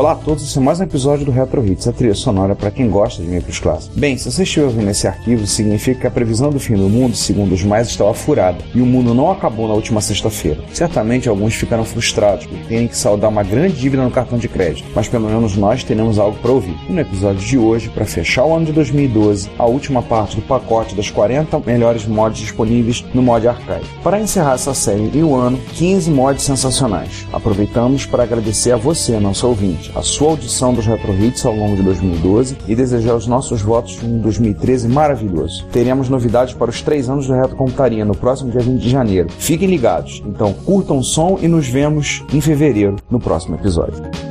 Olá a todos, esse é mais um episódio do Retro Hits, a trilha sonora para quem gosta de micros clássicos. Bem, se você estiver ouvindo esse arquivo, significa que a previsão do fim do mundo, segundo os mais, estava furada, e o mundo não acabou na última sexta-feira. Certamente alguns ficaram frustrados por terem que saldar uma grande dívida no cartão de crédito, mas pelo menos nós teremos algo para ouvir. E no episódio de hoje, para fechar o ano de 2012, a última parte do pacote das 40 melhores mods disponíveis no mod archive. Para encerrar essa série em um ano, 15 mods sensacionais. Aproveitamos para agradecer a você, nosso ouvinte a sua audição dos Retro Hits ao longo de 2012 e desejar os nossos votos de um 2013 maravilhoso. Teremos novidades para os três anos do Retro Computaria no próximo dia 20 de janeiro. Fiquem ligados, então curtam o som e nos vemos em fevereiro no próximo episódio.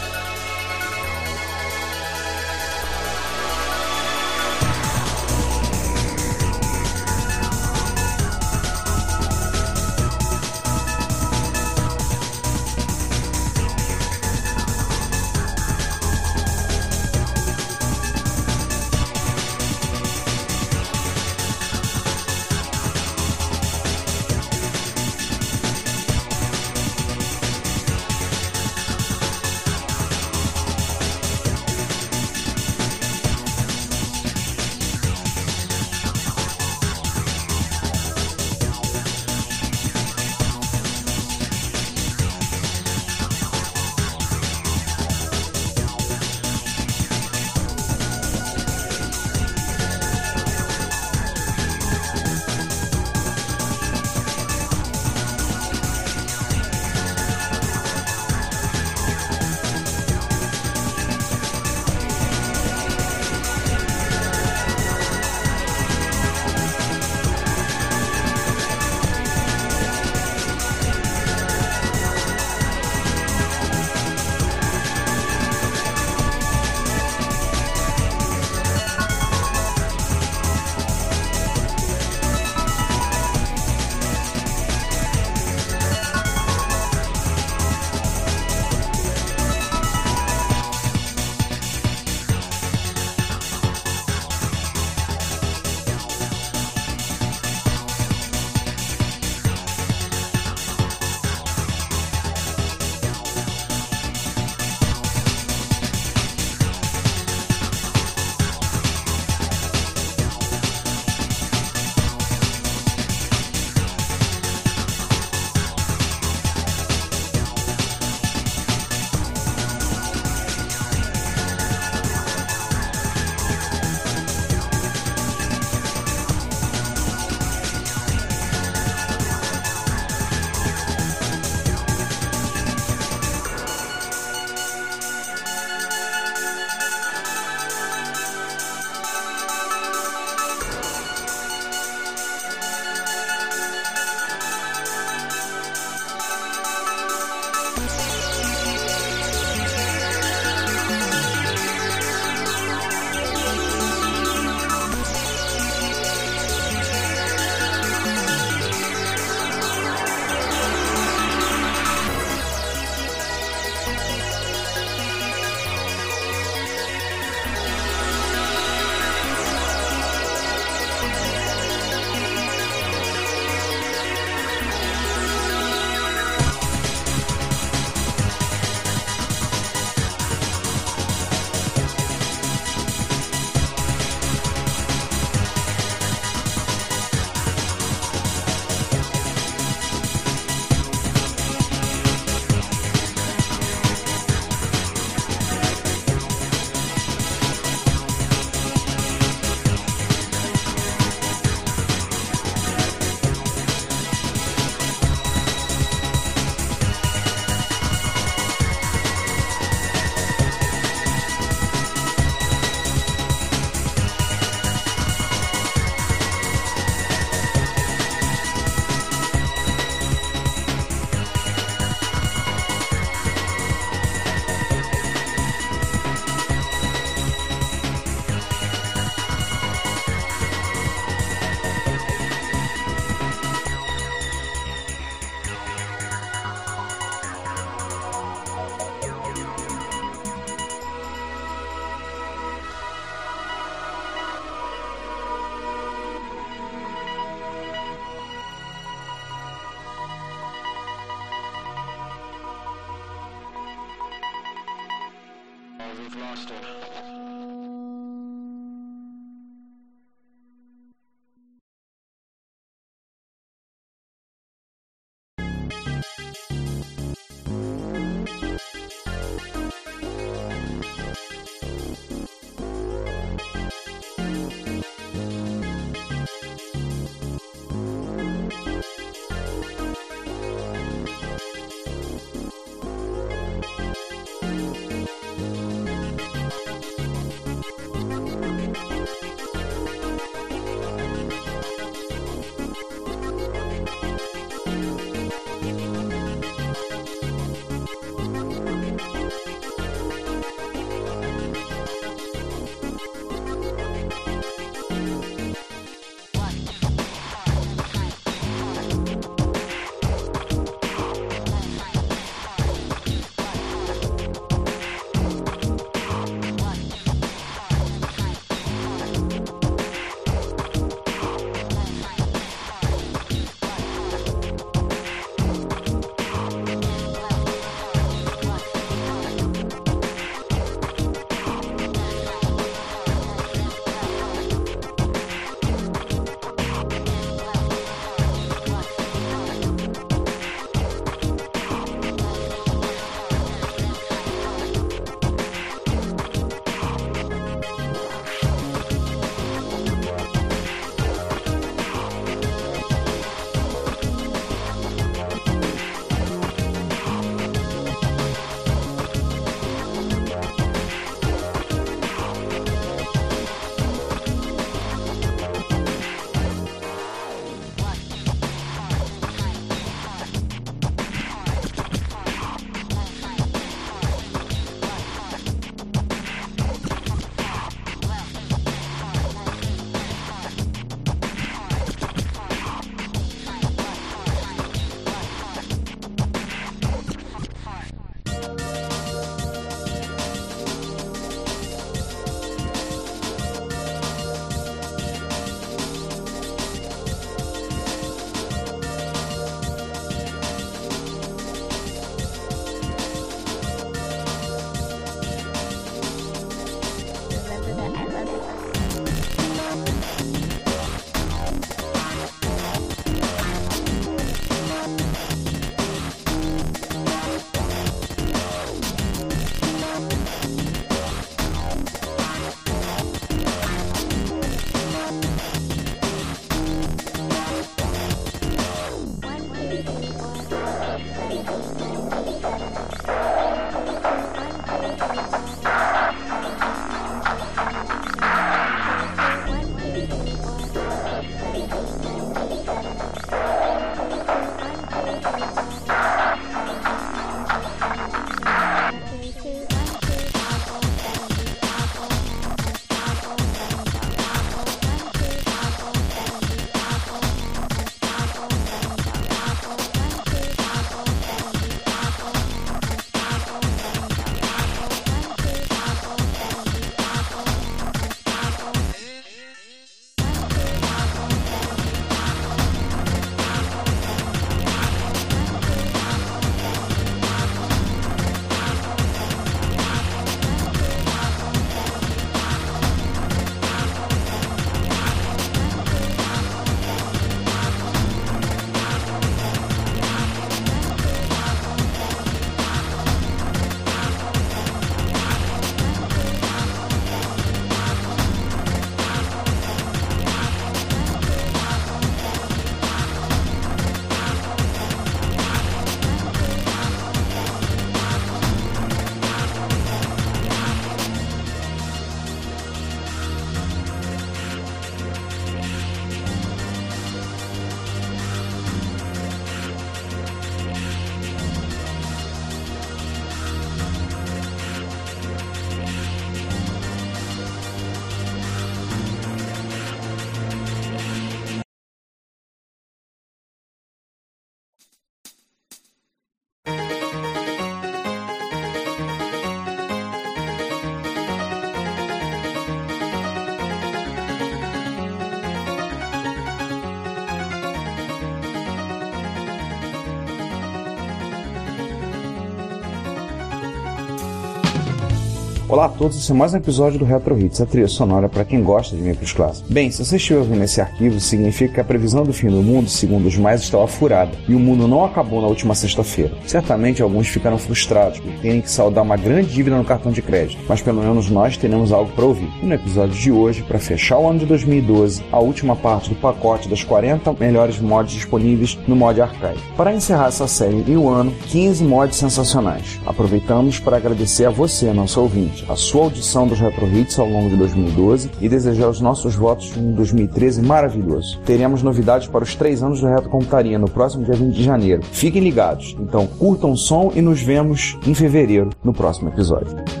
Olá a todos, esse é mais um episódio do Retro Hits, a trilha sonora para quem gosta de micros clássicos. Bem, se você estiver ouvindo esse arquivo, significa que a previsão do fim do mundo, segundo os mais, estava furada e o mundo não acabou na última sexta-feira. Certamente alguns ficaram frustrados por terem que saldar uma grande dívida no cartão de crédito, mas pelo menos nós teremos algo para ouvir. E no episódio de hoje, para fechar o ano de 2012, a última parte do pacote das 40 melhores mods disponíveis no mod Archive. Para encerrar essa série em um ano, 15 mods sensacionais. Aproveitamos para agradecer a você, nosso ouvinte a sua audição dos Retro Hits ao longo de 2012 e desejar os nossos votos de um 2013 maravilhoso. Teremos novidades para os três anos do Retro Computaria no próximo dia 20 de janeiro. Fiquem ligados, então curtam o som e nos vemos em fevereiro no próximo episódio.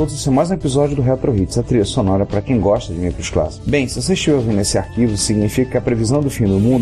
Todos, é mais um episódio do Retro Hits, a trilha sonora para quem gosta de micros clássicos. Bem, se você estiver ouvindo esse arquivo, significa que a previsão do fim do mundo